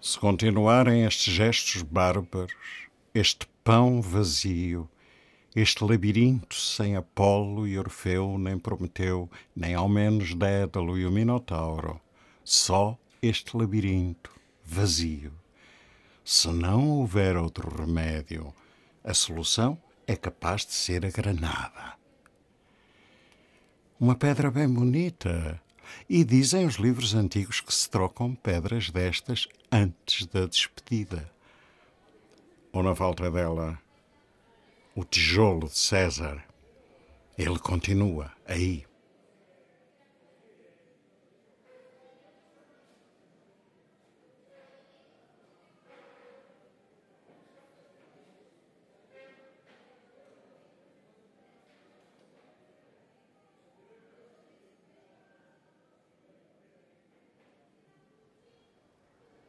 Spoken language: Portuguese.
Se continuarem estes gestos bárbaros, este pão vazio, este labirinto sem Apolo e Orfeu, nem Prometeu, nem ao menos Dédalo e o Minotauro, só este labirinto vazio. Se não houver outro remédio, a solução é capaz de ser a granada. Uma pedra bem bonita. E dizem os livros antigos que se trocam pedras destas antes da despedida. Ou na falta dela, o tijolo de César. Ele continua aí,